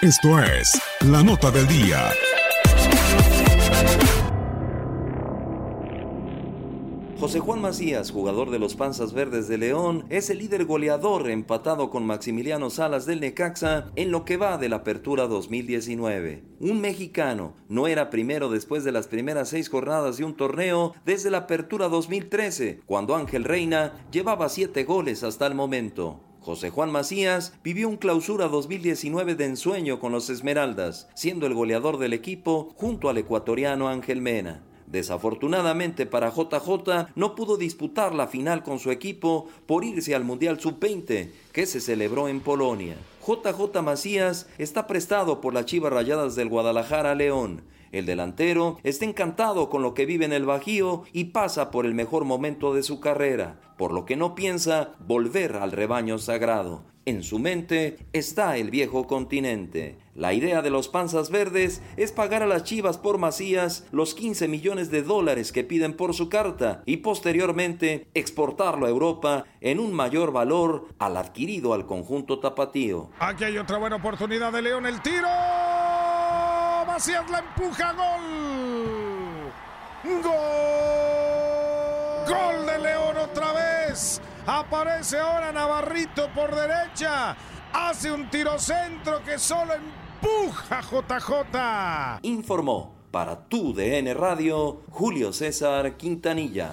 Esto es la nota del día. José Juan Macías, jugador de los Panzas Verdes de León, es el líder goleador empatado con Maximiliano Salas del Necaxa en lo que va de la Apertura 2019. Un mexicano no era primero después de las primeras seis jornadas de un torneo desde la Apertura 2013, cuando Ángel Reina llevaba siete goles hasta el momento. José Juan Macías vivió un clausura 2019 de ensueño con los Esmeraldas, siendo el goleador del equipo junto al ecuatoriano Ángel Mena. Desafortunadamente para JJ no pudo disputar la final con su equipo por irse al Mundial Sub-20 que se celebró en Polonia. JJ Macías está prestado por las Chivas Rayadas del Guadalajara León. El delantero está encantado con lo que vive en el Bajío y pasa por el mejor momento de su carrera, por lo que no piensa volver al rebaño sagrado. En su mente está el viejo continente. La idea de los panzas verdes es pagar a las chivas por Macías los 15 millones de dólares que piden por su carta y posteriormente exportarlo a Europa en un mayor valor al adquirido al conjunto tapatío. Aquí hay otra buena oportunidad de León. El tiro. Macías la empuja. Gol. Gol. Gol de León otra vez. Aparece ahora Navarrito por derecha. Hace un tiro centro que solo empuja JJ. Informó para tu DN Radio Julio César Quintanilla.